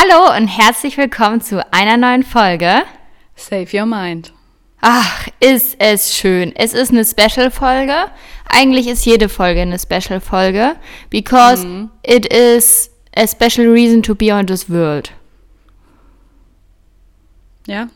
Hallo und herzlich willkommen zu einer neuen Folge. Save Your Mind. Ach, ist es schön. Es ist eine Special-Folge. Eigentlich ist jede Folge eine Special-Folge, because Mhm. it is a special reason to be on this world. Ja?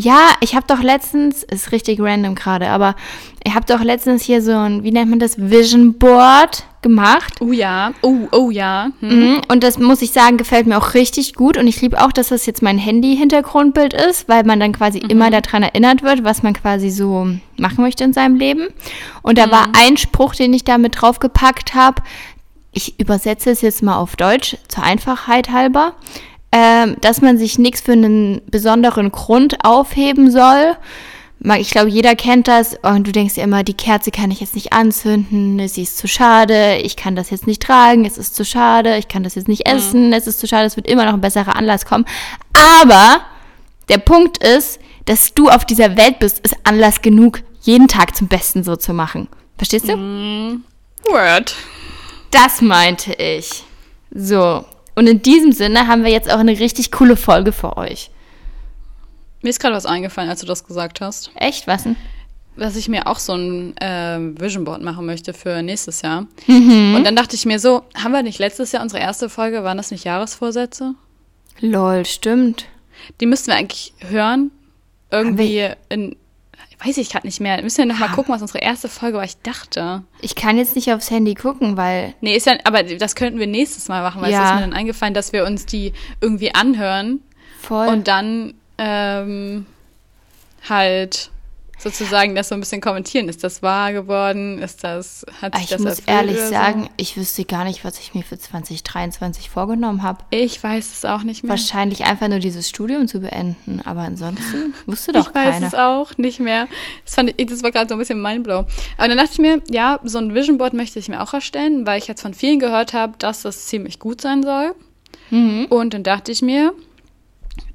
Ja, ich habe doch letztens, ist richtig random gerade, aber ich habe doch letztens hier so ein, wie nennt man das, Vision Board gemacht. Oh ja. Oh, oh ja. Hm. Mhm, Und das muss ich sagen, gefällt mir auch richtig gut. Und ich liebe auch, dass das jetzt mein Handy-Hintergrundbild ist, weil man dann quasi immer daran erinnert wird, was man quasi so machen möchte in seinem Leben. Und da war ein Spruch, den ich da mit draufgepackt habe. Ich übersetze es jetzt mal auf Deutsch, zur Einfachheit halber. Ähm, dass man sich nichts für einen besonderen Grund aufheben soll. Ich glaube, jeder kennt das. Und du denkst dir immer, die Kerze kann ich jetzt nicht anzünden, sie ist zu schade, ich kann das jetzt nicht tragen, es ist zu schade, ich kann das jetzt nicht essen, es ist zu schade, es wird immer noch ein besserer Anlass kommen. Aber der Punkt ist, dass du auf dieser Welt bist, ist Anlass genug, jeden Tag zum Besten so zu machen. Verstehst du? Word. Das meinte ich. So. Und in diesem Sinne haben wir jetzt auch eine richtig coole Folge für euch. Mir ist gerade was eingefallen, als du das gesagt hast. Echt, was denn? Dass ich mir auch so ein ähm, Vision Board machen möchte für nächstes Jahr. Mhm. Und dann dachte ich mir so, haben wir nicht letztes Jahr unsere erste Folge, waren das nicht Jahresvorsätze? Lol, stimmt. Die müssten wir eigentlich hören. Irgendwie in, weiß ich gerade nicht mehr. Müssen wir noch mal gucken, was unsere erste Folge war. Ich dachte. Ich kann jetzt nicht aufs Handy gucken, weil. Nee, ist ja, aber das könnten wir nächstes Mal machen, weil Ja. es ist mir dann eingefallen, dass wir uns die irgendwie anhören Voll. und dann ähm, halt sozusagen das so ein bisschen kommentieren. Ist das wahr geworden? Ist das, hat sich ich das muss ehrlich so? sagen, ich wüsste gar nicht, was ich mir für 2023 vorgenommen habe. Ich weiß es auch nicht mehr. Wahrscheinlich einfach nur dieses Studium zu beenden. Aber ansonsten wusste doch ich weiß keiner. es auch nicht mehr. Das, fand ich, das war gerade so ein bisschen mindblow. Aber dann dachte ich mir, ja, so ein Vision Board möchte ich mir auch erstellen, weil ich jetzt von vielen gehört habe, dass das ziemlich gut sein soll. Mhm. Und dann dachte ich mir,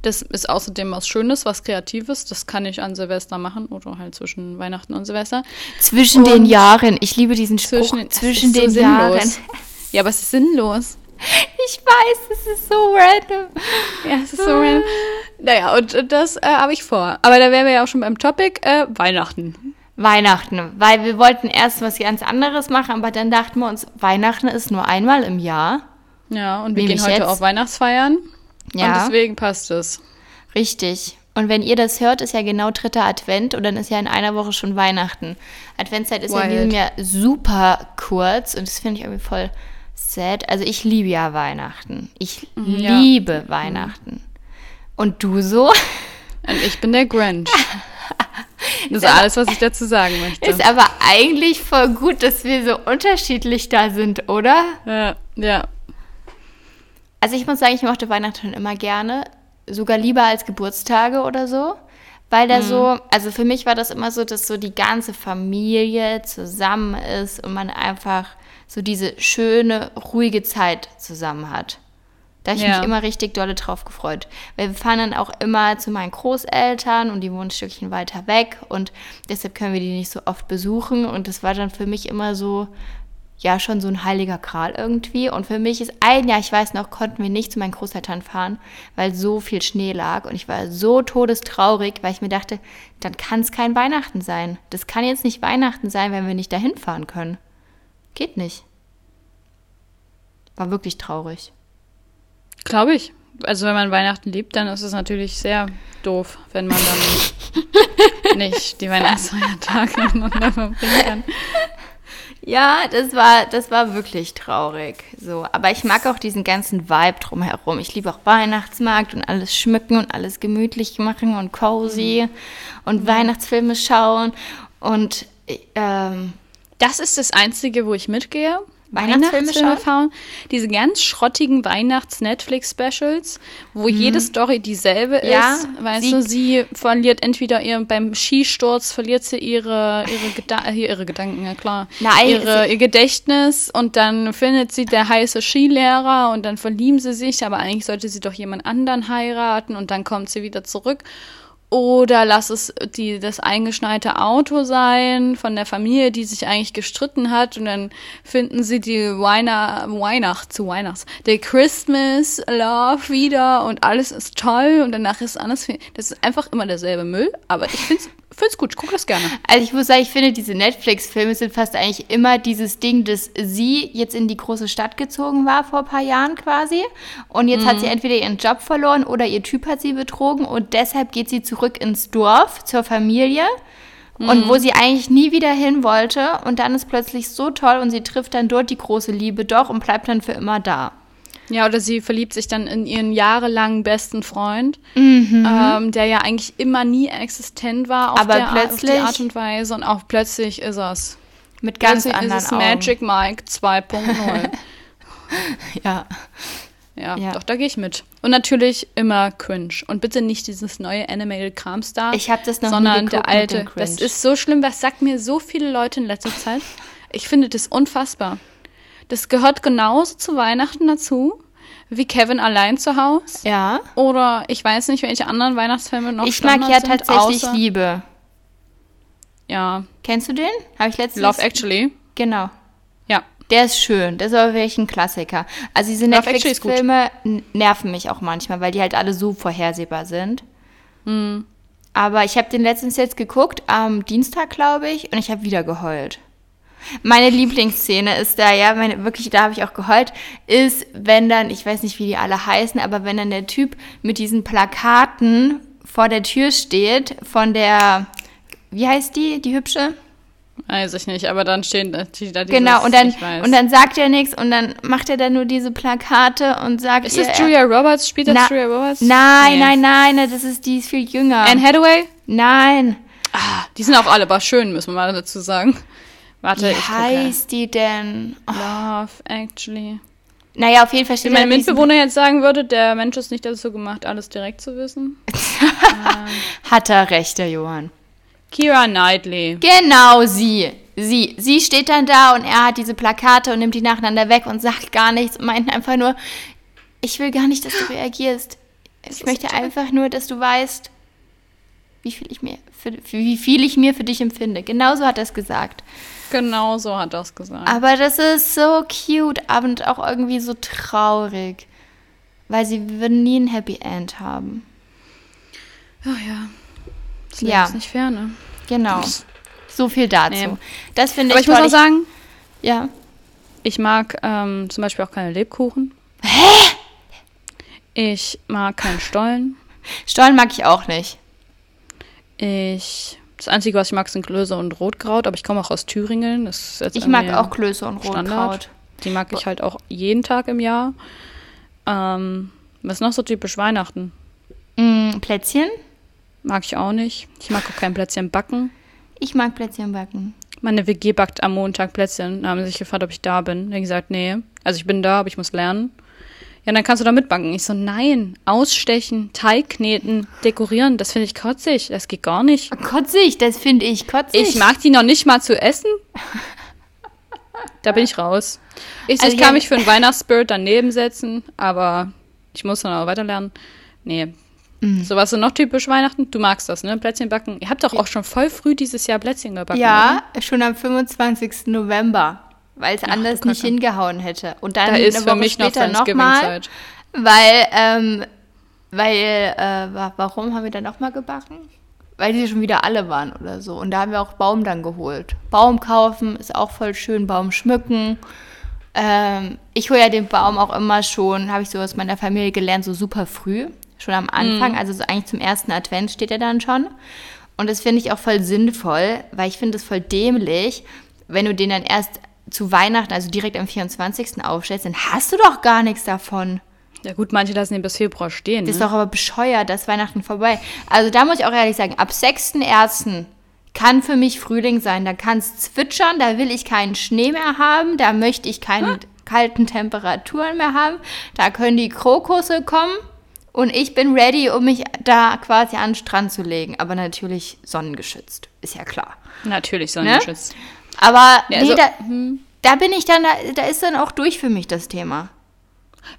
das ist außerdem was Schönes, was Kreatives. Das kann ich an Silvester machen oder halt zwischen Weihnachten und Silvester. Zwischen den Und Jahren. Ich liebe diesen Spruch. Zwischen den, Zwischen, den so Jahren. Ja, aber es ist sinnlos. Ich weiß, es ist so random. Ja, es ist so random. Naja, und das äh, habe ich vor. Aber da wären wir ja auch schon beim Topic äh, Weihnachten. Weihnachten, weil wir wollten erst was ganz anderes machen, aber dann dachten wir uns, Weihnachten ist nur einmal im Jahr. Ja, und wir Nämlich gehen heute jetzt? auf Weihnachtsfeiern. Ja. Und deswegen passt es. Richtig. Und wenn ihr das hört, ist ja genau dritter Advent und dann ist ja in einer Woche schon Weihnachten. Adventszeit ist ja in Wild. diesem Jahr super kurz und das finde ich irgendwie voll sad. Also ich liebe ja Weihnachten. Ich Mhm, ja. liebe Weihnachten. Und du so? Und ich bin der Grinch. Das ist alles, was ich dazu sagen möchte. Ist aber eigentlich voll gut, dass wir so unterschiedlich da sind, oder? Ja, ja. Also ich muss sagen, ich mochte Weihnachten immer gerne, sogar lieber als Geburtstage oder so, weil da so, also für mich war das immer so, dass so die ganze Familie zusammen ist und man einfach so diese schöne, ruhige Zeit zusammen hat. Da habe ich Ja. mich immer richtig dolle drauf gefreut. Weil wir fahren dann auch immer zu meinen Großeltern und die wohnen ein Stückchen weiter weg und deshalb können wir die nicht so oft besuchen und das war dann für mich immer so, ja schon so ein heiliger Gral irgendwie. Und für mich ist ein Jahr, ich weiß noch, konnten wir nicht zu meinen Großeltern fahren, weil so viel Schnee lag. Und ich war so todestraurig, weil ich mir dachte, dann kann es kein Weihnachten sein. Das kann jetzt nicht Weihnachten sein, wenn wir nicht dahin fahren können. Geht nicht. War wirklich traurig. Glaube ich. Also wenn man Weihnachten liebt, dann ist es natürlich sehr doof, wenn man dann nicht die Weihnachtsfeiertage miteinander verbringen kann. Ja, das war, das war wirklich traurig. So, aber ich mag auch diesen ganzen Vibe drumherum. Ich liebe auch Weihnachtsmarkt und alles schmücken und alles gemütlich machen und cozy und Weihnachtsfilme schauen und ähm, Das ist das Einzige, wo ich mitgehe. Weihnachtsfilme schauen? schauen. Diese ganz schrottigen Weihnachts-Netflix-Specials, wo jede Story dieselbe Mhm. Ja, ist. Weißt sie- du, sie verliert entweder ihr, beim Skisturz verliert sie ihre, ihre, Geda äh, ihre Gedanken, ja klar. Nein, ihre, ihr Gedächtnis und dann findet sie der heiße Skilehrer und dann verlieben sie sich, aber eigentlich sollte sie doch jemand anderen heiraten und dann kommt sie wieder zurück. Oder lass es die, das eingeschneite Auto sein von der Familie, die sich eigentlich gestritten hat. Und dann finden sie die Weihnacht, Weihnacht zu Weihnachts, der Christmas Love wieder und alles ist toll und danach ist alles, das ist einfach immer derselbe Müll. Aber ich finde es gut, ich gucke das gerne. Also ich muss sagen, ich finde, diese Netflix-Filme sind fast eigentlich immer dieses Ding, dass sie jetzt in die große Stadt gezogen war vor ein paar Jahren quasi. Und jetzt mhm. hat sie entweder ihren Job verloren oder ihr Typ hat sie betrogen und deshalb geht sie zurück zurück ins Dorf zur Familie. Mhm. Und wo sie eigentlich nie wieder hin wollte. Und dann ist plötzlich so toll und sie trifft dann dort die große Liebe doch und bleibt dann für immer da. Ja, oder sie verliebt sich dann in ihren jahrelangen besten Freund, mhm. ähm, der ja eigentlich immer nie existent war auf, Aber der plötzlich, auf die Art und Weise. Und auch plötzlich ist es. Mit ganz plötzlich anderen ist es Augen. Magic Mike 2.0. ja. Ja, Ja. doch, da gehe ich mit. Und natürlich immer cringe. Und bitte nicht dieses neue Animated Kramstar. Ich habe das noch nie sondern geguckt der alte. Das ist so schlimm, was sagt mir so viele Leute in letzter Zeit. Ich finde das unfassbar. Das gehört genauso zu Weihnachten dazu, wie Kevin allein zu Hause. Ja. Oder ich weiß nicht, welche anderen Weihnachtsfilme noch Ich mag ja sind, tatsächlich Liebe. Ja, Kennst du den? Habe ich letztens. Love Actually. Genau. Ja. Der ist schön, das ist aber wirklich ein Klassiker. Also diese. Netflix-Filme nerven mich auch manchmal, weil die halt alle so vorhersehbar sind. Hm. Aber ich habe den letztens jetzt geguckt, am Dienstag, glaube ich, und ich habe wieder geheult. Meine Lieblingsszene ist da, ja, meine, wirklich, da habe ich auch geheult, ist, wenn dann, ich weiß nicht, wie die alle heißen, aber wenn dann der Typ mit diesen Plakaten vor der Tür steht, von der, wie heißt die, die hübsche? Weiß ich nicht, aber dann stehen da die da dieses, Genau, und dann, und dann sagt er nichts und dann macht er dann nur diese Plakate und sagt Ist ihr, das Julia Roberts? Spielt das Na- Julia Roberts? Nein, Nee. nein, nein, das ist, die ist viel jünger. Anne Hathaway? nein. Ah, die sind auch alle aber schön, müssen wir mal dazu sagen. Warte, Wie ich gucke. heißt die denn? Oh, Love, actually. naja, auf jeden Fall Wie steht mein da diesen- Mitbewohner jetzt sagen würde, der Mensch ist nicht dazu gemacht, alles direkt zu wissen. Hat er recht, der Johann. Kira Knightley. Genau sie. Sie. Sie steht dann da und er hat diese Plakate und nimmt die nacheinander weg und sagt gar nichts und meint einfach nur, ich will gar nicht, dass du reagierst. Ich möchte einfach nur, dass du weißt, wie viel ich mir für, für, wie viel ich mir für dich empfinde. Genauso hat er es gesagt. Genau so hat es gesagt. Aber das ist so cute und auch irgendwie so traurig. Weil sie würden nie ein Happy End haben. Oh ja. Das Leben Ja. ist nicht fair, ne? Genau. So viel dazu. Nee. Das finde Aber ich ich muss toll. auch sagen, ja. ich mag ähm, zum Beispiel auch keine Lebkuchen. Hä? Ich mag keinen Stollen. Stollen mag ich auch nicht. Ich. Das Einzige, was ich mag, sind Klöße und Rotkraut, aber ich komme auch aus Thüringen. Ich mag auch Klöße und Rotkraut. Standard. Die mag ich halt auch jeden Tag im Jahr. Ähm, was ist noch so typisch Weihnachten? Mm, Plätzchen? Mag ich auch nicht. Ich mag auch kein Plätzchen backen. Ich mag Plätzchen backen. Meine WG backt am Montag Plätzchen. Da haben sie sich gefragt, ob ich da bin. Da hab ich gesagt, nee. Also ich bin da, aber ich muss lernen. Ja, dann kannst du da mitbacken. Ich so, nein. Ausstechen, Teig kneten, dekorieren, das finde ich kotzig. Das geht gar nicht. Kotzig, das finde ich kotzig. Ich mag die noch nicht mal zu essen. Da bin ich raus. Ich, so, Also ich kann ja- mich für einen Weihnachtsspirit daneben setzen, aber ich muss dann auch weiterlernen. Nee. Mhm. So was ist noch typisch Weihnachten? Du magst das, ne? Plätzchen backen. Ihr habt doch auch schon voll früh dieses Jahr Plätzchen gebacken. Ja, schon am 25. November. Weil es anders du nicht Kacke. hingehauen hätte. Und dann? Da ist eine für Woche mich noch später nochmal. Thanksgiving-Zeit. Weil, ähm, weil, äh, wa- warum haben wir dann nochmal gebacken? Weil die schon wieder alle waren oder so. Und da haben wir auch Baum dann geholt. Baum kaufen ist auch voll schön, Baum schmücken. Ähm, ich hole ja den Baum auch immer schon, habe ich so aus meiner Familie gelernt, so super früh. Schon am Anfang, also so eigentlich zum ersten Advent steht er dann schon. Und das finde ich auch voll sinnvoll, weil ich finde es voll dämlich, wenn du den dann erst zu Weihnachten, also direkt am 24. aufstellst, dann hast du doch gar nichts davon. Ja gut, manche lassen den bis Februar stehen. Das ist Ne? doch aber bescheuert, dass Weihnachten vorbei. Also da muss ich auch ehrlich sagen, ab 6.1. kann für mich Frühling sein. Da kann es zwitschern, da will ich keinen Schnee mehr haben, da möchte ich keine kalten Temperaturen mehr haben. Da können die Krokusse kommen und ich bin ready, um mich da quasi an den Strand zu legen. Aber natürlich sonnengeschützt, ist ja klar. Natürlich Ne? Aber nee, also- da, da bin ich dann, da, da ist dann auch durch für mich das Thema.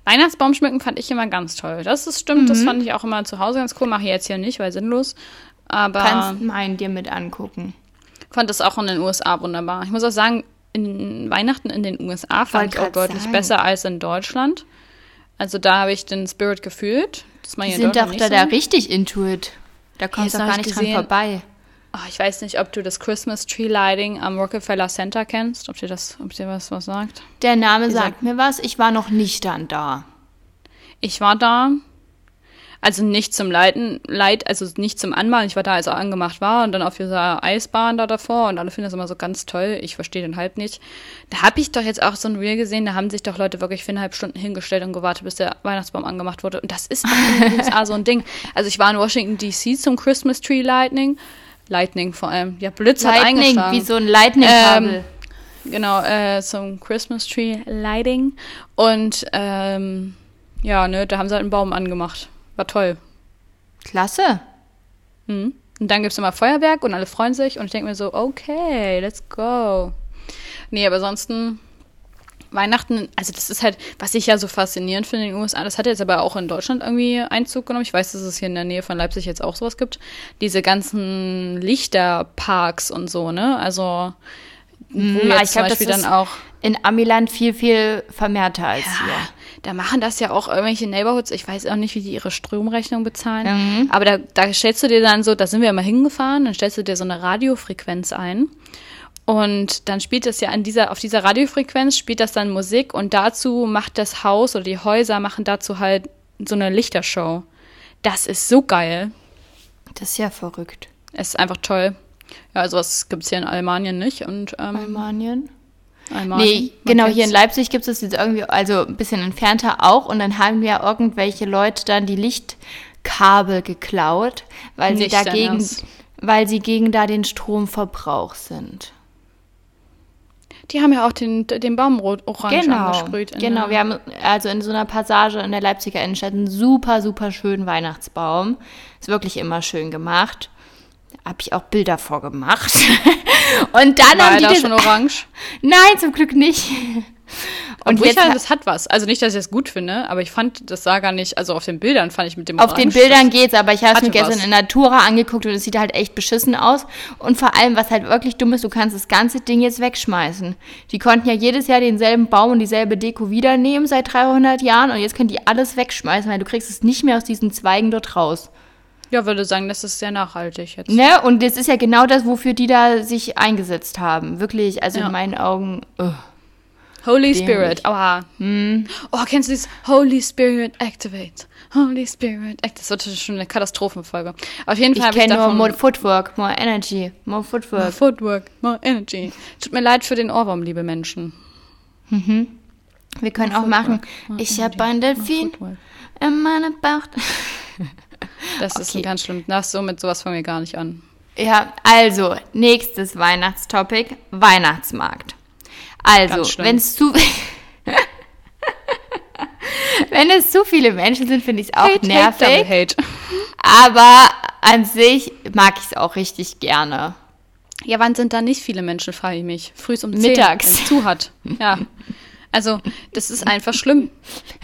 Weihnachtsbaum schmücken fand ich immer ganz toll. Das ist stimmt, das fand ich auch immer zu Hause ganz cool. Mache ich jetzt hier nicht, weil sinnlos. Aber Kannst meinen dir mit angucken. fand das auch in den USA wunderbar. Ich muss auch sagen, in Weihnachten in den USA fand Wollte ich auch deutlich sagen. besser als in Deutschland. Also da habe ich den Spirit gefühlt. Das Die sind doch da, nicht da so. richtig into it. Da kommst du gar ich nicht dran gesehen. vorbei. Oh, ich weiß nicht, ob du das Christmas Tree Lighting am Rockefeller Center kennst, ob dir das, ob dir was, was sagt. Der Name Dieser- sagt mir was. Ich war noch nicht dann da. Ich war da, also nicht zum Leiten, Leit, also nicht zum Anmalen. Ich war da, als er angemacht war und dann auf dieser Eisbahn da davor und alle finden das immer so ganz toll. Ich verstehe den Hype nicht. Da habe ich doch jetzt auch so ein Reel gesehen, da haben sich doch Leute wirklich viereinhalb Stunden hingestellt und gewartet, bis der Weihnachtsbaum angemacht wurde. Und das ist in den USA so ein Ding. Also ich war in Washington DC zum Christmas Tree Lightning. Lightning vor allem. Ja, Blitz hat Lightning, eingeschlagen. wie so ein Lightning-Kabel. Genau, äh, zum Christmas Tree Lighting. Und ähm, ja, ne, da haben sie halt einen Baum angemacht. War toll. Klasse. Mhm. Und dann gibt's immer Feuerwerk und alle freuen sich und ich denke mir so, okay, let's go. Nee, aber ansonsten Weihnachten, also das ist halt, was ich ja so faszinierend finde in den USA, das hat jetzt aber auch in Deutschland irgendwie Einzug genommen. Ich weiß, dass es hier in der Nähe von Leipzig jetzt auch sowas gibt. Diese ganzen Lichterparks und so, ne? Also wo Mhm, jetzt ich zum glaub, das Beispiel dann ist- auch In Amiland viel, viel vermehrter als hier. Da machen das ja auch irgendwelche Neighborhoods. Ich weiß auch nicht, wie die ihre Stromrechnung bezahlen. Mhm. Aber da, da stellst du dir dann so, da sind wir immer hingefahren, dann stellst du dir so eine Radiofrequenz ein. Und dann spielt das ja an dieser, auf dieser Radiofrequenz spielt das dann Musik und dazu macht das Haus oder die Häuser machen dazu halt so eine Lichtershow. Das ist so geil. Das ist ja verrückt. Es ist einfach toll. Ja, sowas gibt's hier in Almanien nicht. Und ähm, Almanien? Almanien. Nee, genau, hier in kennt's. Leipzig gibt es jetzt irgendwie, also ein bisschen entfernter auch. Und dann haben ja irgendwelche Leute dann die Lichtkabel geklaut, weil sie Nicht dein dagegen, Ernst. weil sie gegen da den Stromverbrauch sind. Die haben ja auch den, den Baum rot orange Genau, angesprüht. genau. Wir haben also in so einer Passage in der Leipziger Innenstadt einen super, super schönen Weihnachtsbaum. Ist wirklich immer schön gemacht. Habe ich auch Bilder vorgemacht. Und dann War haben die da das, schon orange? Nein, zum Glück nicht. Und Obwohl ich halt, ha- das hat was. Also nicht, dass ich es gut finde, aber ich fand, das sah gar nicht, also auf den Bildern fand ich mit dem Auf den Orange, Bildern das- geht's, aber ich habe es mir gestern was. in Natura angeguckt und es sieht halt echt beschissen aus. Und vor allem, was halt wirklich dumm ist, du kannst das ganze Ding jetzt wegschmeißen. Die konnten ja jedes Jahr denselben Baum und dieselbe Deko wieder nehmen seit 300 Jahren und jetzt können die alles wegschmeißen, weil du kriegst es nicht mehr aus diesen Zweigen dort raus. Ja, würde sagen, das ist sehr nachhaltig jetzt. Ne? Und das ist ja genau das, wofür die da sich eingesetzt haben. Wirklich, also Ja. in meinen Augen. ugh. Holy Dämlich. Spirit, aua. Oh, kennst du dieses Holy Spirit Activate? Holy Spirit Activate. Das wird schon eine Katastrophenfolge. Auf jeden Fall habe ich kenne nur davon... more Footwork, more energy, more More Footwork. Footwork, more energy. Tut mir leid für den Ohrwurm, liebe Menschen. Wir können auch machen. Ich habe ein Delfin Footwork. in meinem Bauch. Das ist Okay. ein ganz schlimm. Das so mit sowas fangen wir gar nicht an. Ja, also, nächstes Weihnachtstopic, Weihnachtsmarkt. Also, wenn es zu Wenn es zu viele Menschen sind, finde ich es auch Hate, nervig. hate, hate. aber an sich mag ich es auch richtig gerne. Ja, wann sind da nicht viele Menschen, frage ich mich. Frühs um 10, Mittags. wenn es zu hat. Ja. Also, das ist einfach schlimm.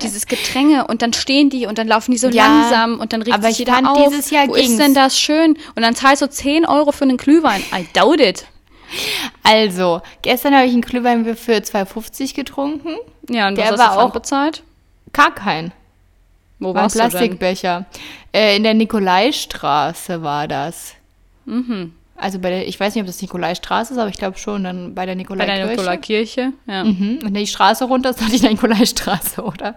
Dieses Gedränge und dann stehen die und dann laufen die so Ja, langsam und dann regt aber sich ich jeder fand, auf. dieses Jahr Wo ging's. ist denn das schön? Und dann zahlst du 10 Euro für einen Glühwein. I doubt it. Also, gestern habe ich einen Glühwein für 2,50 getrunken. Ja, und Der was war auch- bezahlt? Gar kein. Wo War ein warst denn? Plastikbecher. Äh, in der Nikolaistraße war das. Mhm. Also bei der, ich weiß nicht, ob das Nikolaistraße ist, aber ich glaube schon, dann bei der Bei Nikolaikirche. der Nikolaikirche? Ja. Mhm. Und die Straße runter ist doch die Nikolaistraße, oder?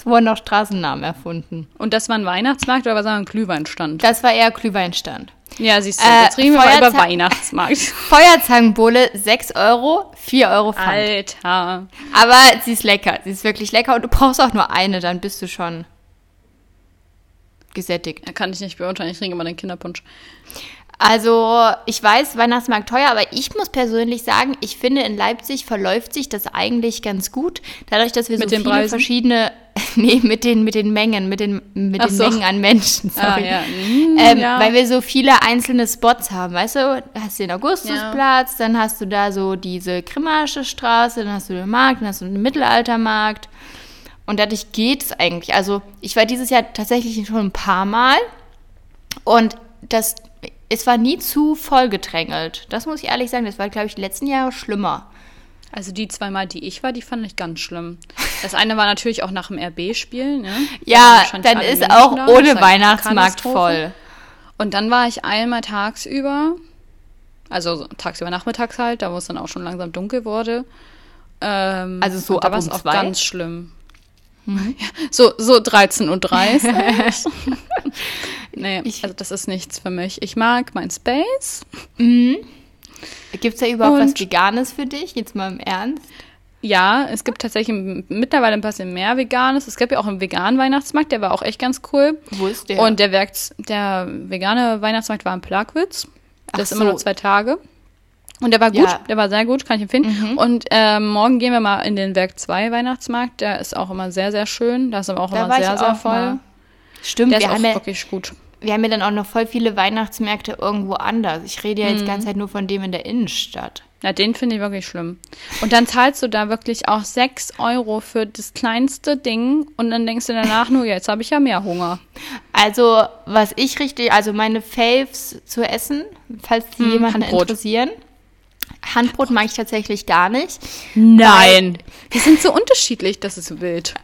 Es wurden auch Straßennamen erfunden. Und das war ein Weihnachtsmarkt oder was war ein Glühweinstand? Das war eher Glühweinstand. Ja, siehst du, Äh, jetzt reden wir mal über Weihnachtsmarkt. Feuerzangenbowle 6 Euro, 4 Euro Pfand. Alter. Aber sie ist lecker. Sie ist wirklich lecker und du brauchst auch nur eine, dann bist du schon gesättigt. Da kann ich nicht beurteilen, ich trinke immer den Kinderpunsch. Also, ich weiß, Weihnachtsmarkt teuer, aber ich muss persönlich sagen, ich finde, in Leipzig verläuft sich das eigentlich ganz gut. Dadurch, dass wir Mit so viele Preisen? verschiedene, nee, mit den, mit den Mengen, mit den, mit Ach den so. Mengen an Menschen, Ah, sorry. ja. Mm, Ähm, ja. Weil wir so viele einzelne Spots haben, weißt du? Hast du den Augustusplatz, dann hast du da so diese Grimmaische Straße, dann hast du den Markt, dann hast du den Mittelaltermarkt. Und dadurch geht es eigentlich. Also ich war dieses Jahr tatsächlich schon ein paar Mal und das, es war nie zu voll gedrängelt. Das muss ich ehrlich sagen. Das war, glaube ich, die letzten Jahre schlimmer. Also die zweimal, die ich war, die fand ich ganz schlimm. Das eine war natürlich auch nach dem RB-Spiel, ne? Ja, dann ist auch da. ohne Weihnachtsmarkt voll. Und dann war ich einmal tagsüber, also tagsüber nachmittags halt, da wo es dann auch schon langsam dunkel wurde. Ähm, also so ab um auch ganz schlimm. Mhm. Ja, so, so 13.30 Uhr. nee, ich, also das ist nichts für mich. Ich mag mein Space. Mhm. Gibt es da überhaupt Und, was Veganes für dich? Jetzt mal im Ernst. Ja, es gibt tatsächlich mittlerweile ein bisschen mehr Veganes. Es gab ja auch einen veganen Weihnachtsmarkt, der war auch echt ganz cool. Wo ist der? Und der, Werks der vegane Weihnachtsmarkt war in Plagwitz. Das ist so. immer nur zwei Tage. Und der war gut, ja. der war sehr gut, kann ich empfehlen. Mhm. Und ähm, morgen gehen wir mal in den Werk 2 Weihnachtsmarkt. Der ist auch immer sehr, sehr schön. Da ist aber auch da immer sehr, sehr voll. Mal. Stimmt, der ist auch wirklich gut. Wir haben ja dann auch noch voll viele Weihnachtsmärkte irgendwo anders. Ich rede ja jetzt mhm. die ganze Zeit nur von dem in der Innenstadt. Ja, den finde ich wirklich schlimm. Und dann zahlst du da wirklich auch 6 Euro für das kleinste Ding und dann denkst du danach nur, jetzt habe ich ja mehr Hunger. Also, was ich richtig, also meine Faves zu essen, falls die hm, jemanden Handbrot. interessieren. Handbrot mag ich tatsächlich gar nicht. Nein. Die sind so unterschiedlich, das ist wild.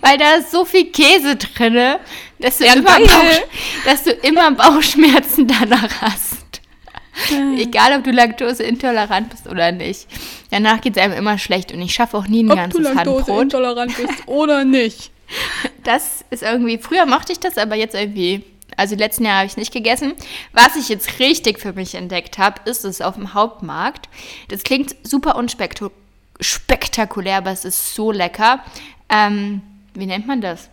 Weil da ist so viel Käse drin, dass du, ja, immer, Bauch, dass du immer Bauchschmerzen danach hast. Egal, ob du laktoseintolerant bist oder nicht. Danach geht es einem immer schlecht und ich schaffe auch nie ein ob ganzes Handbrot. Ob du laktoseintolerant bist oder nicht. Das ist irgendwie, früher mochte ich das, aber jetzt irgendwie also die letzten Jahre habe ich nicht gegessen. Was ich jetzt richtig für mich entdeckt habe, ist es auf dem Hauptmarkt. Das klingt super unspektakulär, aber es ist so lecker. Ähm, wie nennt man das?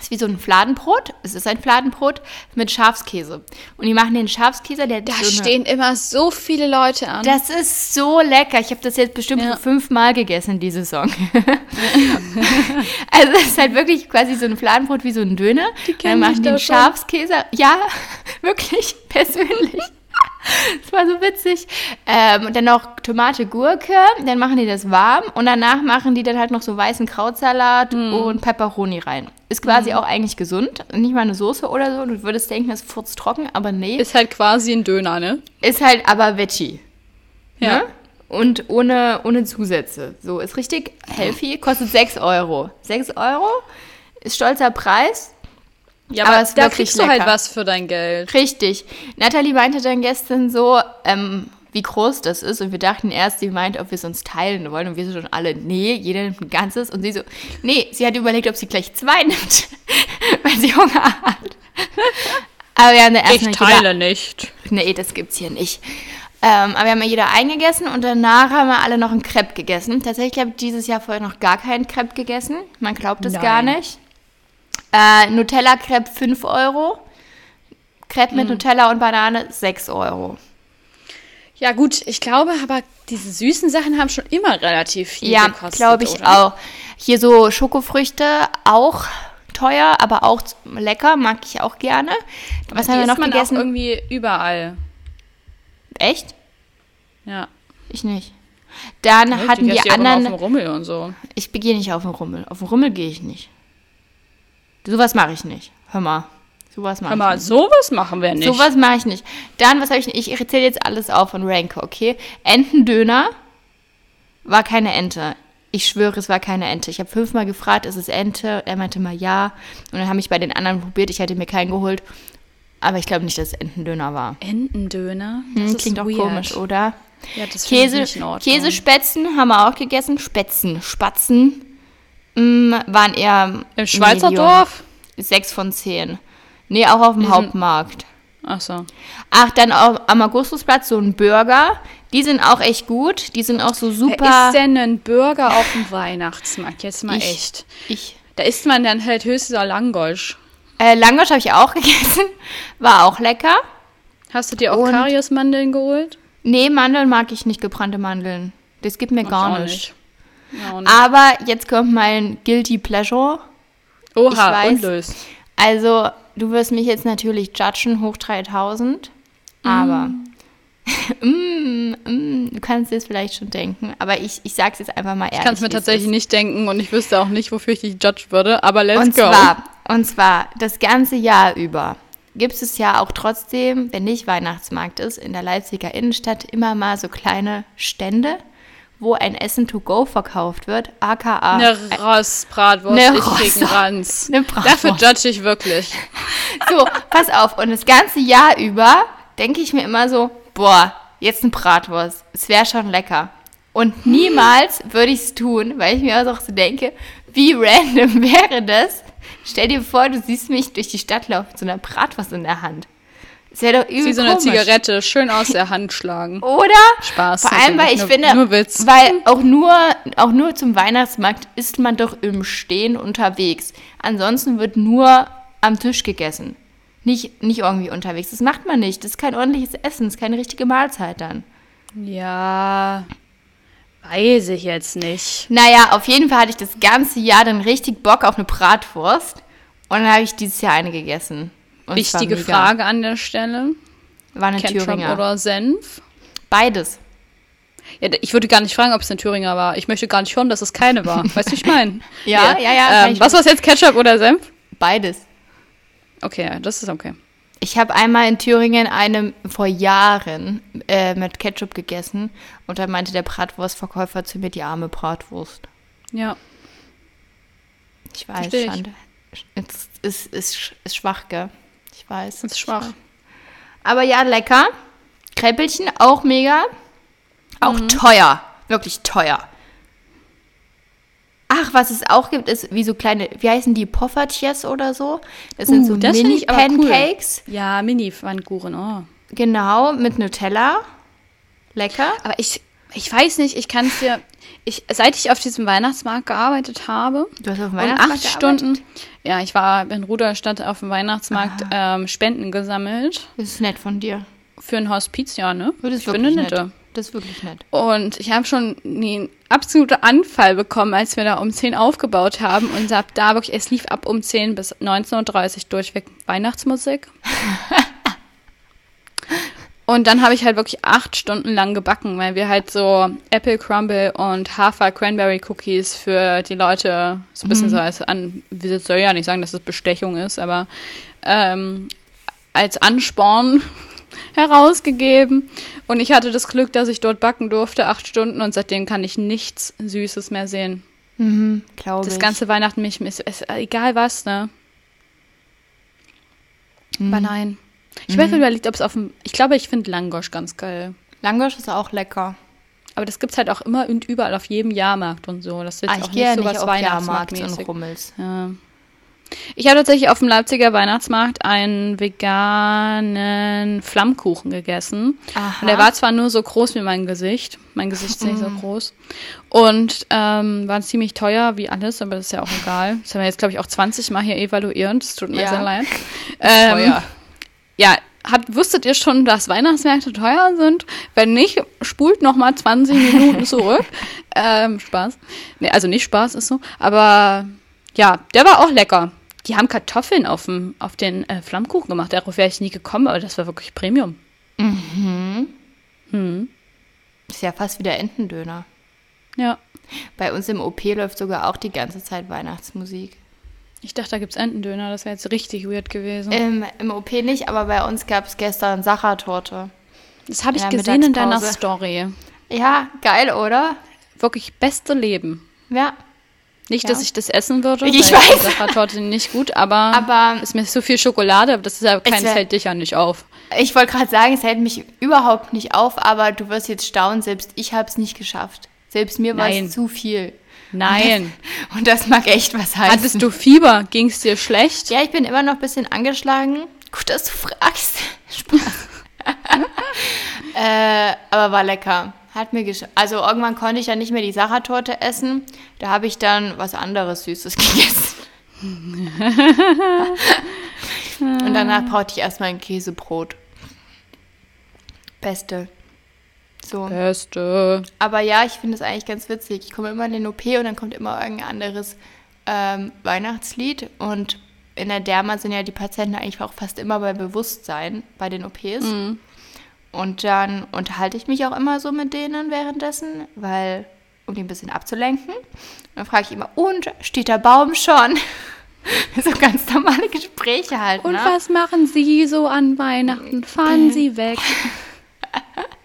Ist wie so ein Fladenbrot. Es ist ein Fladenbrot mit Schafskäse. Und die machen den Schafskäse, der Da so stehen immer so viele Leute an. Das ist so lecker. Ich habe das jetzt bestimmt ja. fünfmal gegessen, die Saison. also es ist halt wirklich quasi so ein Fladenbrot wie so ein Döner. Die Dann machen den Schafskäse. Ja, wirklich, persönlich. Das war so witzig. Ähm, und dann noch Tomate, Gurke. Dann machen die das warm. Und danach machen die dann halt noch so weißen Krautsalat mm. und Peperoni rein. Ist quasi mm. auch eigentlich gesund. Nicht mal eine Soße oder so. Du würdest denken, das ist furztrocken, aber nee. Ist halt quasi ein Döner, ne? Ist halt aber Veggie. Ja. Ne? Und ohne, ohne Zusätze. So, ist richtig healthy. Kostet 6 Euro. 6 Euro ist stolzer Preis. Ja, aber, aber da kriegst lecker. du halt was für dein Geld. Richtig. Natalie meinte dann gestern so, ähm, wie groß das ist. Und wir dachten erst, sie meint, ob wir es uns teilen wollen. Und wir so schon alle, nee, jeder nimmt ein ganzes. Und sie so, nee, sie hat überlegt, ob sie gleich zwei nimmt, weil sie Hunger hat. Aber wir haben da erst Ich teile jeder, nicht. Nee, das gibt's hier nicht. Ähm, aber wir haben ja jeder eingegessen und danach haben wir alle noch einen Crepe gegessen. Tatsächlich habe ich dieses Jahr vorher noch gar keinen Crepe gegessen. Man glaubt es gar nicht. Äh, Nutella-Crepe 5 Euro. Crepe mit mm. Nutella und Banane 6 Euro. Ja, gut, ich glaube, aber diese süßen Sachen haben schon immer relativ viel ja, gekostet. Ja, glaube ich oder? auch. Hier so Schokofrüchte auch teuer, aber auch lecker, mag ich auch gerne. Was haben wir noch man gegessen? Auch irgendwie überall. Echt? Ja. Ich nicht. Dann Echt? hatten die anderen. Auf dem Rummel und so. Ich gehe nicht auf den Rummel. Auf den Rummel gehe ich nicht. Sowas mache ich nicht. Hör mal. Sowas mache ich nicht. sowas machen wir nicht. Sowas mache ich nicht. Dann, was habe ich nicht? Ich erzähle jetzt alles auf von Ranke, okay? Entendöner war keine Ente. Ich schwöre, es war keine Ente. Ich habe fünfmal gefragt, ist es Ente? Er meinte mal ja. Und dann habe ich bei den anderen probiert. Ich hätte mir keinen geholt. Aber ich glaube nicht, dass es Entendöner war. Entendöner? Das hm, klingt auch weird. komisch, oder? Ja, das Käse, ich nicht Käsespätzen haben wir auch gegessen. Spätzen, Spatzen waren eher. Im Schweizer Medium. Dorf? Sechs von zehn. Nee, auch auf dem Hauptmarkt. Ach so. Ach, dann auch am Augustusplatz so ein Burger. Die sind auch echt gut. Die sind auch so super. Wer ist denn ein Burger auf dem Weihnachtsmarkt? Jetzt mal ich, echt. Ich. Da isst man dann halt höchstens Langosch. Äh, Langosch habe ich auch gegessen. War auch lecker. Hast du dir auch Kariusmandeln geholt? Nee, Mandeln mag ich nicht, gebrannte Mandeln. Das gibt mir Ach, gar nicht. nicht. Ja, Aber jetzt kommt mein Guilty Pleasure. Oha, ich weiß, unlöst. Also, du wirst mich jetzt natürlich judgen, hoch 3000. Aber mm. mm, mm, du kannst dir es vielleicht schon denken, aber ich, ich sag's jetzt einfach mal ehrlich. Ich kann es mir tatsächlich nicht denken und ich wüsste auch nicht, wofür ich dich judge würde, aber let's Und go. zwar, und zwar das ganze Jahr über gibt es ja auch trotzdem, wenn nicht Weihnachtsmarkt ist, in der Leipziger Innenstadt immer mal so kleine Stände, wo ein Essen to go verkauft wird, aka Eine Rossbratwurst, Eine ich krieg einen Ranz. eine Bratwurst. Dafür judge ich wirklich. So, pass auf. Und das ganze Jahr über denke ich mir immer so, boah, jetzt ein Bratwurst. Es wäre schon lecker. Und niemals würde ich es tun, weil ich mir auch so denke, wie random wäre das? Stell dir vor, du siehst mich durch die Stadt laufen mit so einer Bratwurst in der Hand. Es wäre doch übel Wie so eine komisch. Zigarette, schön aus der Hand schlagen. Oder? Spaß, Vor allem, weil ich nur- finde, nur Witz. weil auch nur, auch nur zum Weihnachtsmarkt isst man doch im Stehen unterwegs. Ansonsten wird nur am Tisch gegessen. Nicht, nicht irgendwie unterwegs. Das macht man nicht. Das ist kein ordentliches Essen. Das ist keine richtige Mahlzeit dann. Ja, weiß ich jetzt nicht. Naja, auf jeden Fall hatte ich das ganze Jahr dann richtig Bock auf eine Bratwurst. Und dann habe ich dieses Jahr eine gegessen. Und es Wichtige. Frage an der Stelle. War eine Ketchup Thüringer. oder Senf? Beides. Ja, ich würde gar nicht fragen, ob es eine Thüringer war. Ich möchte gar nicht hören, dass es keine war. Weißt du, wie ich meine? Ja, ja, ja, kann Ähm, was war jetzt, Ketchup oder Senf? Beides. Okay, ja, das ist okay. Ich habe einmal in Thüringen eine vor Jahren äh, mit Ketchup gegessen und da meinte der Bratwurstverkäufer zu mir die arme Bratwurst. Ja. Ich weiß. Schande. Es ist, ist, ist schwach, gell? Ich weiß. Ist schwach. Aber ja, lecker. Kräppelchen auch mega. Auch Mhm. teuer. Wirklich teuer. Ach, was es auch gibt, ist wie so kleine, wie heißen die, Poffertjes oder so? Das sind Uh, so das aber cool. Mini-Pancakes. Ja, Mini-Pfannkuchen, oh. Genau, mit Nutella. Lecker. Aber ich, ich weiß nicht, ich kann es dir. Ich, seit ich auf diesem Weihnachtsmarkt gearbeitet habe, Du hast auf dem Weihnachtsmarkt acht gearbeitet? Stunden, ja, ich war in Ruderstadt auf dem Weihnachtsmarkt ähm, Spenden gesammelt Das ist nett von dir. für ein Hospiz, ja, ne? Das ist ich wirklich nette. nett. Das ist wirklich nett. Und ich habe schon einen absoluten Anfall bekommen, als wir da um 10 aufgebaut haben. Und ab da wirklich, es lief ab um 10 bis 19.30 Uhr durchweg Weihnachtsmusik. Und dann habe ich halt wirklich acht Stunden lang gebacken, weil wir halt so Apple Crumble und Hafer Cranberry Cookies für die Leute so ein bisschen so als an, wir soll ja nicht sagen, dass es Bestechung ist, aber ähm, als Ansporn herausgegeben. Und ich hatte das Glück, dass ich dort backen durfte, acht Stunden, und seitdem kann ich nichts Süßes mehr sehen. Mhm, glaube ich. Das ganze Weihnachten mich ist, ist egal was, ne? Mhm. Aber nein. Ich habe überlegt, ob es auf dem. Ich glaube, ich finde Langosch ganz geil. Langosch ist auch lecker. Aber das gibt's halt auch immer und überall auf jedem Jahrmarkt und so. Das ist jetzt Ah, ich auch gehe nicht so nicht was Jahrmarkt und Weihnachtsmarktmäßig. Rummels. Ja. Ich habe tatsächlich auf dem Leipziger Weihnachtsmarkt einen veganen Flammkuchen gegessen. Aha. Und der war zwar nur so groß wie mein Gesicht, mein Gesicht ist nicht so groß, und ähm, war ziemlich teuer wie alles, aber das ist ja auch egal. Das haben wir jetzt, glaube ich, auch 20 Mal hier evaluiert. Das tut mir Ja. sehr leid. Ähm, Teuer. Ja, habt, wusstet ihr schon, dass Weihnachtsmärkte teuer sind? Wenn nicht, spult noch mal 20 Minuten zurück. ähm, Spaß. Nee, also nicht Spaß ist so. Aber ja, der war auch lecker. Die haben Kartoffeln auf, dem, auf den äh, Flammkuchen gemacht. Darauf wäre ich nie gekommen, aber das war wirklich Premium. Ist ja fast wie der Entendöner. Ja. Bei uns im OP läuft sogar auch die ganze Zeit Weihnachtsmusik. Ich dachte, da gibt's Entendöner. Das wäre jetzt richtig weird gewesen. Im, Im OP nicht, aber bei uns gab es gestern Sachertorte. das habe ich der gesehen in deiner. Story. Ja, geil, oder? Wirklich beste Leben. Ja. Nicht, Ja. dass ich das essen würde. Ich weil weiß. Sachertorte nicht gut, aber, Aber- ist mir so viel Schokolade, aber das ist ja kein, wär- hält dich ja nicht auf. Ich wollte gerade sagen, es hält mich überhaupt nicht auf, aber du wirst jetzt staunen, selbst ich habe es nicht geschafft. Selbst mir war es zu viel. Nein. Und das mag echt was heißen. Hattest du Fieber? Ging es dir schlecht? Ja, ich bin immer noch ein bisschen angeschlagen. Gut, dass du fragst. Spaß. äh, aber war lecker. Hat mir gesch Also irgendwann konnte ich ja nicht mehr die Sachertorte essen. Da habe ich dann was anderes Süßes gegessen. Und danach brauchte ich erstmal ein Käsebrot. Beste. So. Beste. Aber ja, ich finde es eigentlich ganz witzig. Ich komme immer in den OP und dann kommt immer irgendein anderes ähm, Weihnachtslied. Und in der Derma sind ja die Patienten eigentlich auch fast immer bei Bewusstsein bei den OPs. Und dann unterhalte ich mich auch immer so mit denen währenddessen, weil, um die ein bisschen abzulenken. Und dann frage ich immer, und steht der Baum schon? so ganz normale Gespräche halt. Und ne? was machen Sie so an Weihnachten? Fahren Sie weg.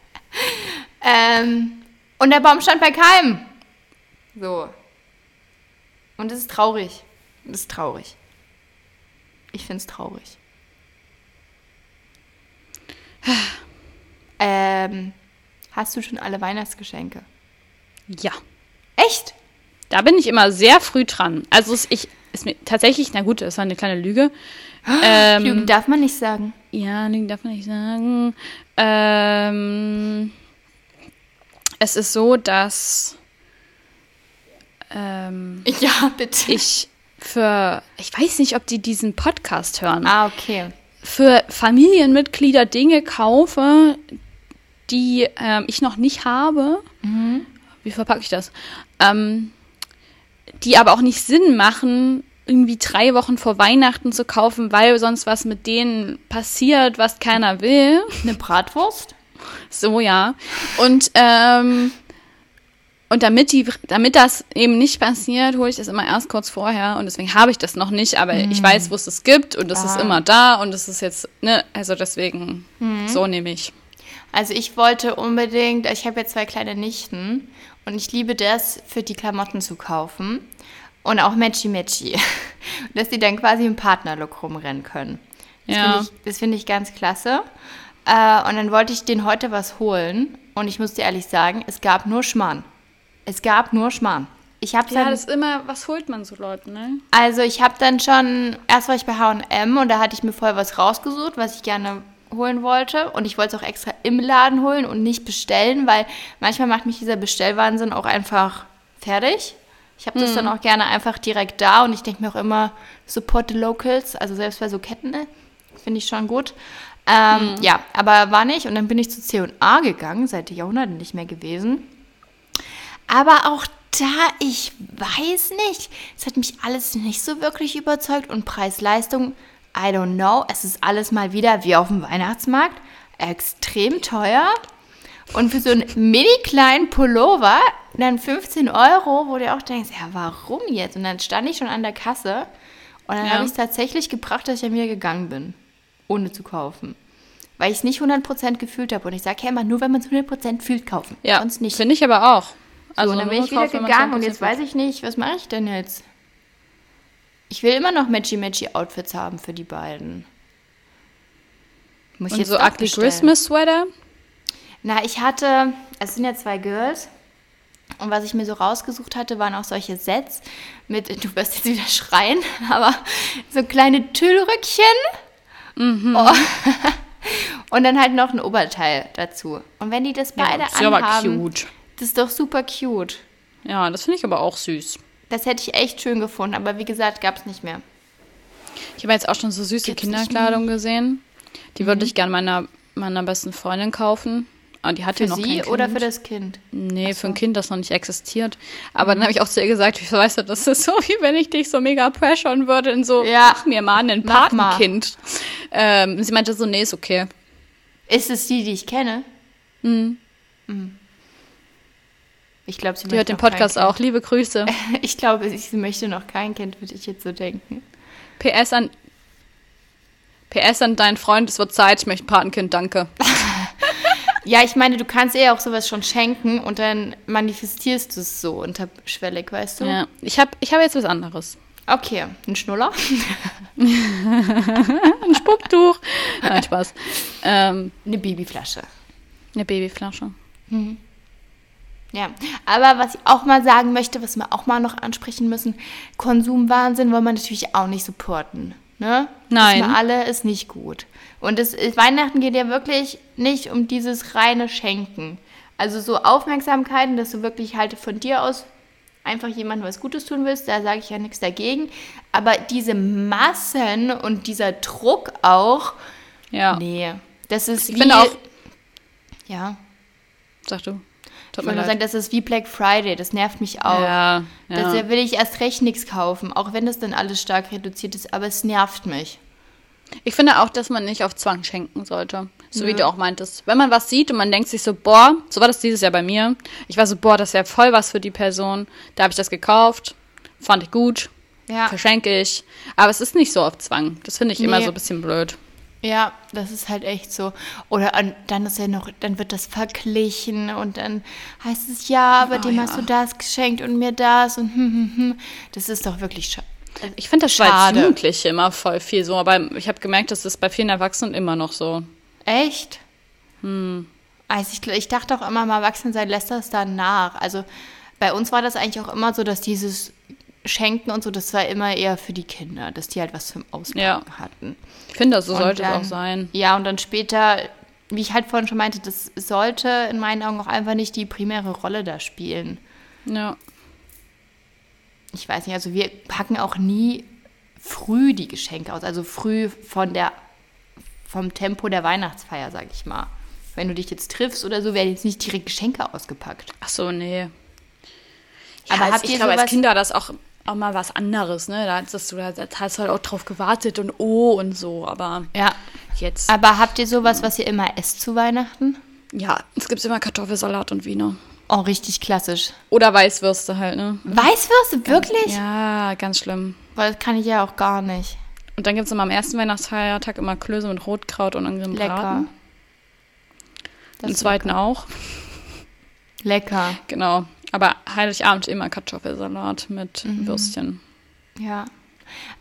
Ähm, und der Baum stand bei keinem. So. Und es ist traurig. Es ist traurig. Ich finde es traurig. ähm, hast du schon alle Weihnachtsgeschenke? Ja. Echt? Da bin ich immer sehr früh dran. Also es, ich ist mir tatsächlich, na gut, das war eine kleine Lüge. Ähm, Lügen darf man nicht sagen. Ja, Lügen darf man nicht sagen. Ähm, es ist so, dass ähm, Ja, bitte. ich für, ich weiß nicht, ob die diesen Podcast hören, ah, okay. für Familienmitglieder Dinge kaufe, die ähm, ich noch nicht habe. Wie verpacke ich das? Ähm, die aber auch nicht Sinn machen, irgendwie drei Wochen vor Weihnachten zu kaufen, weil sonst was mit denen passiert, was keiner will. Eine Bratwurst? So, ja. Und, ähm, und damit, die, damit das eben nicht passiert, hole ich das immer erst kurz vorher. Und deswegen habe ich das noch nicht, aber ich weiß, wo es es gibt und es ist Ah. immer da und es ist jetzt, ne, also deswegen, so nehme ich. Also ich wollte unbedingt, ich habe jetzt zwei kleine Nichten und ich liebe das, für die Klamotten zu kaufen und auch Matchy Matchy, dass die dann quasi im Partnerlook rumrennen können. Das Ja. finde ich, das finde ich ganz klasse. Äh, und dann wollte ich denen heute was holen und ich muss dir ehrlich sagen, es gab nur Schmarrn. Es gab nur Schmarrn. Ich habe Ja, dann, das ist immer, was holt man so Leuten, ne? also ich habe dann schon, erst war ich bei H&M und da hatte ich mir vorher was rausgesucht, was ich gerne holen wollte und ich wollte es auch extra im Laden holen und nicht bestellen, weil manchmal macht mich dieser Bestellwahnsinn auch einfach fertig. Ich habe das dann auch gerne einfach direkt da und ich denke mir auch immer, support the locals, also selbst bei so Ketten, ne, finde ich schon gut. Ähm, Ja, aber war nicht und dann bin ich zu C&A gegangen, seit Jahrhunderten nicht mehr gewesen. Aber auch da, ich weiß nicht. Es hat mich alles nicht so wirklich überzeugt und Preis-Leistung, I don't know. Es ist alles mal wieder wie auf dem Weihnachtsmarkt. Extrem teuer. Und für so einen mini kleinen Pullover dann 15 Euro, wo du auch denkst, ja, warum jetzt? Und dann stand ich schon an der Kasse und dann Ja. habe ich es tatsächlich gebracht, dass ich an mir gegangen bin, ohne zu kaufen. Weil ich es nicht 100% gefühlt habe. Und ich sage ja immer, nur wenn man es 100% fühlt, kaufen. Ja, Sonst nicht. Finde ich aber auch. Also und dann bin ich wieder kaufen, gegangen und jetzt bisschen weiß ich nicht, was mache ich denn jetzt? Ich will immer noch Matchy-Matchy-Outfits haben für die beiden. Muss ich Und jetzt so ugly bestellen. Christmas Sweater? Na, ich hatte, es sind ja zwei Girls. Und was ich mir so rausgesucht hatte, waren auch solche Sets mit, du wirst jetzt wieder schreien, aber so kleine Tüllrückchen. Oh. Und dann halt noch ein Oberteil dazu. Und wenn die das beide ja aber anhaben, cute. das ist doch super cute. Ja, das finde ich aber auch süß. Das hätte ich echt schön gefunden, aber wie gesagt, gab es nicht mehr. Ich habe jetzt auch schon so süße Kinderkleidung gesehen. Die würde ich gerne meiner, meiner besten Freundin kaufen. Aber die hat Für ja noch kein sie kind. oder für das Kind? Nee, für ein Kind, das noch nicht existiert. Aber dann habe ich auch zu ihr gesagt, ich weiß, das ist so, wie wenn ich dich so mega pressuren würde in so, Ja. mach mir mal ein. Patenkind. Ähm, sie meinte so, nee, ist okay. Ist es die, die ich kenne? Mhm. Ich glaube, sie Die hört den kein Podcast auch. Liebe Grüße. Ich glaube, sie möchte noch kein Kind, würde ich jetzt so denken. PS an, PS an deinen Freund, es wird Zeit, ich möchte ein Patenkind, danke. Ja, ich meine, du kannst ihr auch sowas schon schenken und dann manifestierst du es so unterschwellig, weißt du? Ja, ich habe ich hab jetzt was anderes. Okay, ein Schnuller. Ein Spucktuch. Nein, Spaß. Ähm, Eine Babyflasche. eine Babyflasche. Ja, aber was ich auch mal sagen möchte, was wir auch mal noch ansprechen müssen, Konsumwahnsinn wollen wir natürlich auch nicht supporten. Ne? Nein. Wissen wir alle ist nicht gut. Und es, Weihnachten geht ja wirklich nicht um dieses reine Schenken. Also so Aufmerksamkeiten, dass du wirklich halt von dir aus einfach jemandem was Gutes tun willst, da sage ich ja nichts dagegen. Aber diese Massen und dieser Druck auch, Ja, nee, das ist Ich wie... finde auch- Ja, sag du. Ich Tut wollte mir nur sagen, das ist wie Black Friday, das nervt mich auch. Ja, Da ja. will ich erst recht nichts kaufen, auch wenn das dann alles stark reduziert ist, aber es nervt mich. Ich finde auch, dass man nicht auf Zwang schenken sollte. So wie du auch meintest. Wenn man was sieht und man denkt sich so, boah, so war das dieses Jahr bei mir. Ich war so, boah, das wäre voll was für die Person. Da habe ich das gekauft. Fand ich gut. Ja. Verschenke ich. Aber es ist nicht so auf Zwang. Das finde ich immer Nee. so ein bisschen blöd. Ja, das ist halt echt so. Oder an, dann ist ja noch, dann wird das verglichen und dann heißt es, ja, aber Oh, dem ja. hast du das geschenkt und mir das und hm, hm, hm. Das ist doch wirklich schade. Ich finde das war als Schade. Jugendliche immer voll viel so. Aber ich habe gemerkt, das ist bei vielen Erwachsenen immer noch so. Echt? Also ich, ich dachte auch immer, mal erwachsen sein lässt das dann nach. Also bei uns war das eigentlich auch immer so, dass dieses Schenken und so, das war immer eher für die Kinder, dass die halt was zum Auspacken Ja. hatten. Ich finde, so Und sollte es dann- auch sein. Ja, und dann später, wie ich halt vorhin schon meinte, das sollte in meinen Augen auch einfach nicht die primäre Rolle da spielen. Ja. Ich weiß nicht, also wir packen auch nie früh die Geschenke aus, also früh von der, vom Tempo der Weihnachtsfeier, sag ich mal. Wenn du dich jetzt triffst oder so, werden jetzt nicht direkt Geschenke ausgepackt. Ach so, nee. Aber als- habt ich ihr glaube, als Kinder das auch, auch mal was anderes, ne? Da hast du, da hast du halt auch drauf gewartet und oh und so, aber Ja. jetzt. Aber habt ihr sowas, was ihr immer esst zu Weihnachten? Ja, es gibt immer Kartoffelsalat und Wiener. Oh, richtig klassisch. Oder Weißwürste halt, ne? Weißwürste, wirklich? Ja, ganz schlimm. Weil das kann ich ja auch gar nicht. Und dann gibt es immer am ersten Weihnachtsfeiertag immer Klöße mit Rotkraut und irgendeinem Lecker. Braten. Das Im zweiten auch. Lecker. Genau. Aber Heiligabend immer Kartoffelsalat mit Mhm. Würstchen. Ja.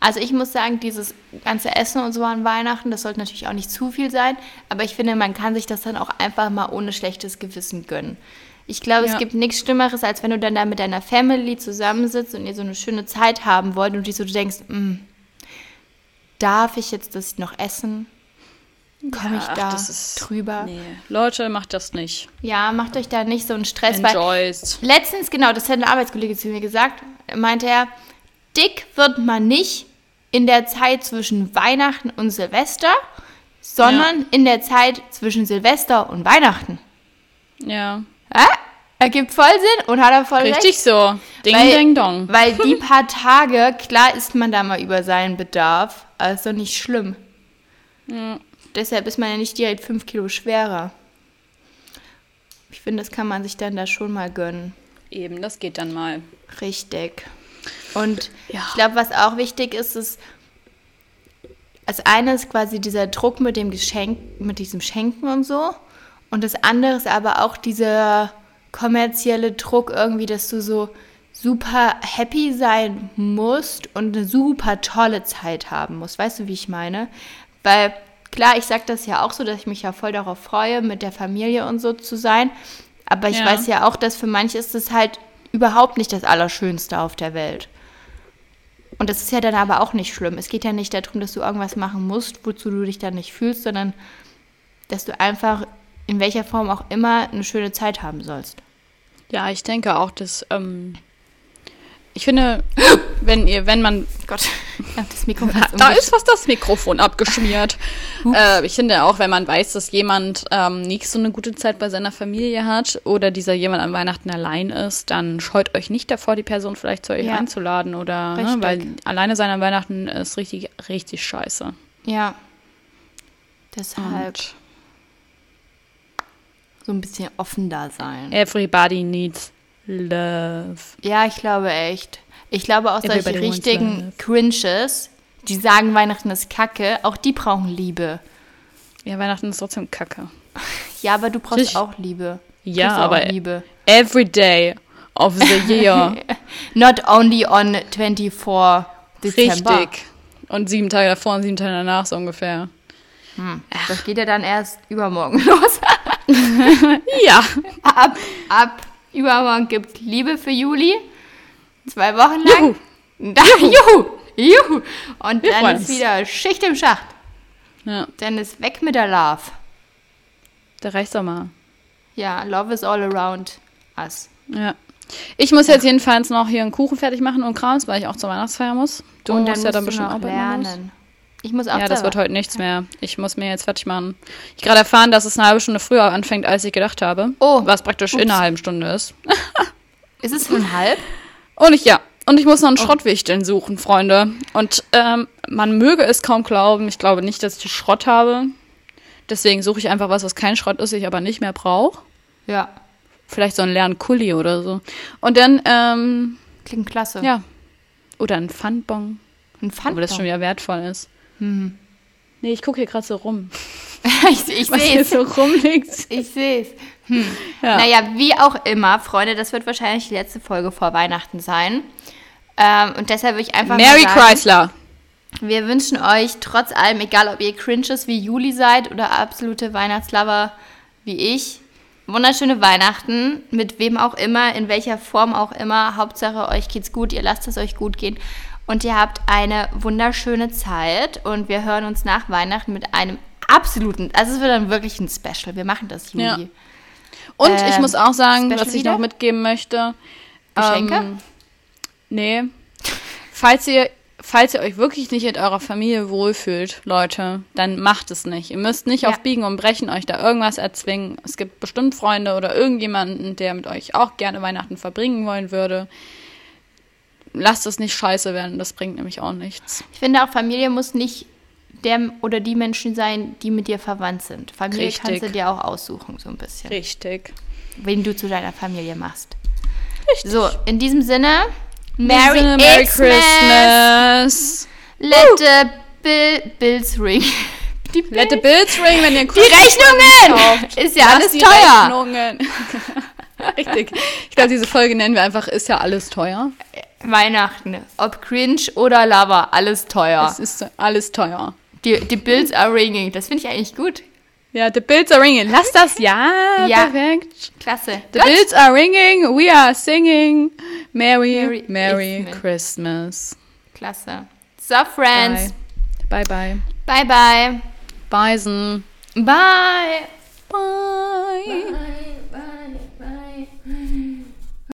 Also ich muss sagen, dieses ganze Essen und so an Weihnachten, das sollte natürlich auch nicht zu viel sein, aber ich finde, man kann sich das dann auch einfach mal ohne schlechtes Gewissen gönnen. Ich glaube, Ja. es gibt nichts Schlimmeres, als wenn du dann da mit deiner Family zusammensitzt und ihr so eine schöne Zeit haben wollt und dich so denkst, "Mm, darf ich jetzt das noch essen? Komme ich da das ist- drüber? Nee. Leute, macht das nicht. Ja, macht euch da nicht so einen Stress, weil Enjoys. Letztens, genau, das hat ein Arbeitskollege zu mir gesagt, meinte er, dick wird man nicht in der Zeit zwischen Weihnachten und Silvester, sondern in der Zeit zwischen Silvester und Weihnachten. Ja. Ja? Ergibt voll Sinn und hat er voll Richtig recht. so. Ding, Weil- ding, dong. Weil die paar Tage, klar isst man da mal über seinen Bedarf, aber ist doch nicht schlimm. Deshalb ist man ja nicht direkt fünf Kilo schwerer. Ich finde, das kann man sich dann da schon mal gönnen. Eben, das geht dann mal. Richtig. Und Ja. ich glaube, was auch wichtig ist, ist, als eines quasi dieser Druck mit dem Geschenk, mit diesem Schenken und so. Und das andere ist aber auch dieser kommerzielle Druck irgendwie, dass du so super happy sein musst und eine super tolle Zeit haben musst. Weißt du, wie ich meine? Weil klar, ich sage das ja auch so, dass ich mich ja voll darauf freue, mit der Familie und so zu sein. Aber ich Ja. weiß ja auch, dass für manche ist es halt überhaupt nicht das Allerschönste auf der Welt. Und das ist ja dann aber auch nicht schlimm. Es geht ja nicht darum, dass du irgendwas machen musst, wozu du dich dann nicht fühlst, sondern dass du einfach in welcher Form auch immer eine schöne Zeit haben sollst. Ja, ich denke auch, dass, ähm, ich finde, wenn ihr, wenn man, Gott, hab das Mikrofon da ist was das Mikrofon abgeschmiert. äh, ich finde auch, wenn man weiß, dass jemand ähm, nicht so eine gute Zeit bei seiner Familie hat oder dieser jemand an Weihnachten allein ist, dann scheut euch nicht davor, die Person vielleicht zu euch Ja. einzuladen oder, ne, weil alleine sein an Weihnachten ist richtig, richtig scheiße. Ja. Deshalb Und so ein bisschen offen da sein. everybody needs love. Ja, ich glaube echt. Ich glaube auch solche Everybody richtigen. Cringes, die sagen, Weihnachten ist Kacke, auch die brauchen Liebe. Ja, Weihnachten ist trotzdem kacke. Ja, aber du brauchst Richtig. auch Liebe. Du Ja, aber Liebe. every day of the year. Not only on 24 Dezember. Richtig. Und sieben Tage davor und sieben Tage danach so ungefähr. Das geht ja dann erst übermorgen los. Ja. ab, ab übermorgen gibt Liebe für Juli. Zwei Wochen lang. Juhu. Da, juhu. Juhu. Und Wir dann ist wieder Schicht im Schacht. ja. Dann ist weg mit der Love. Da reicht's doch mal. Ja, Love is all around us. Ja. Ich muss jetzt jedenfalls noch hier einen Kuchen fertig machen und Krams, weil ich auch zur Weihnachtsfeier muss. Du Und musst ja dann bestimmt auch lernen. Ich muss auch Ja, das wird heute nichts mehr. Ich muss mir jetzt fertig machen. Ich gerade erfahren, dass es eine halbe Stunde früher anfängt, als ich gedacht habe. Oh. Was praktisch Ups. in einer halben Stunde ist. Ist es schon halb? Und ich, ja. Und ich Oh. muss noch einen Schrottwichteln suchen, Freunde. Und ähm, man möge es kaum glauben. Ich glaube nicht, dass ich Schrott habe. Deswegen suche ich einfach was, was kein Schrott ist, ich aber nicht mehr brauche. Ja. Vielleicht so einen leeren Kuli oder so. Und dann, ähm, Klingt klasse. ja. Oder ein Pfandbon, Ein Pfand. aber das schon wieder wertvoll ist. Mhm. Nee, ich gucke hier gerade so rum. ich ich sehe es. so rumliegt. Ich sehe es. Hm. Ja. Naja, wie auch immer, Freunde, das wird wahrscheinlich die letzte Folge vor Weihnachten sein. Ähm, und deshalb würde ich einfach Mary sagen, Chrysler. wir wünschen euch trotz allem, egal ob ihr Cringes wie Juli seid oder absolute Weihnachtslover wie ich, wunderschöne Weihnachten, mit wem auch immer, in welcher Form auch immer. Hauptsache, euch geht's gut, ihr lasst es euch gut gehen. Und ihr habt eine wunderschöne Zeit. Und wir hören uns nach Weihnachten mit einem absoluten, also es wird dann wirklich ein Special. Wir machen das, Juli. Ja. Und ich Ähm, muss auch sagen, Special was ich wieder? noch mitgeben möchte. Geschenke? Ähm, nee. Falls ihr, falls ihr euch wirklich nicht in eurer Familie wohlfühlt, Leute, dann macht es nicht. Ihr müsst nicht Ja. auf Biegen und Brechen euch da irgendwas erzwingen. Es gibt bestimmt Freunde oder irgendjemanden, der mit euch auch gerne Weihnachten verbringen wollen würde. Lasst es nicht scheiße werden, das bringt nämlich auch nichts. Ich finde auch, Familie muss nicht der oder die Menschen sein, die mit dir verwandt sind. Familie Richtig. kannst du dir auch aussuchen, so ein bisschen. Richtig. Wen du zu deiner Familie machst. So, in diesem Sinne, Merry, Merry, Merry. Christmas. Let the Bill, Bills ring. Die, Let the bills ring, wenn ihr die Rechnungen! Ist ja Lass alles die teuer. Rechnungen. Richtig. Ich glaube, diese Folge nennen wir einfach, ist ja alles teuer. Weihnachten. Ob cringe oder Lover, alles teuer. Es ist alles teuer. Die, die Bills are ringing. Das finde ich eigentlich gut. Ja, the bills are ringing. Lass das, ja, Ja. perfekt. Klasse. The Gut. bills are ringing, we are singing. Merry, Merry Merry. Christmas. Klasse. So, Friends. Bye. Bye, bye. Bye, bye. Bison. Bye.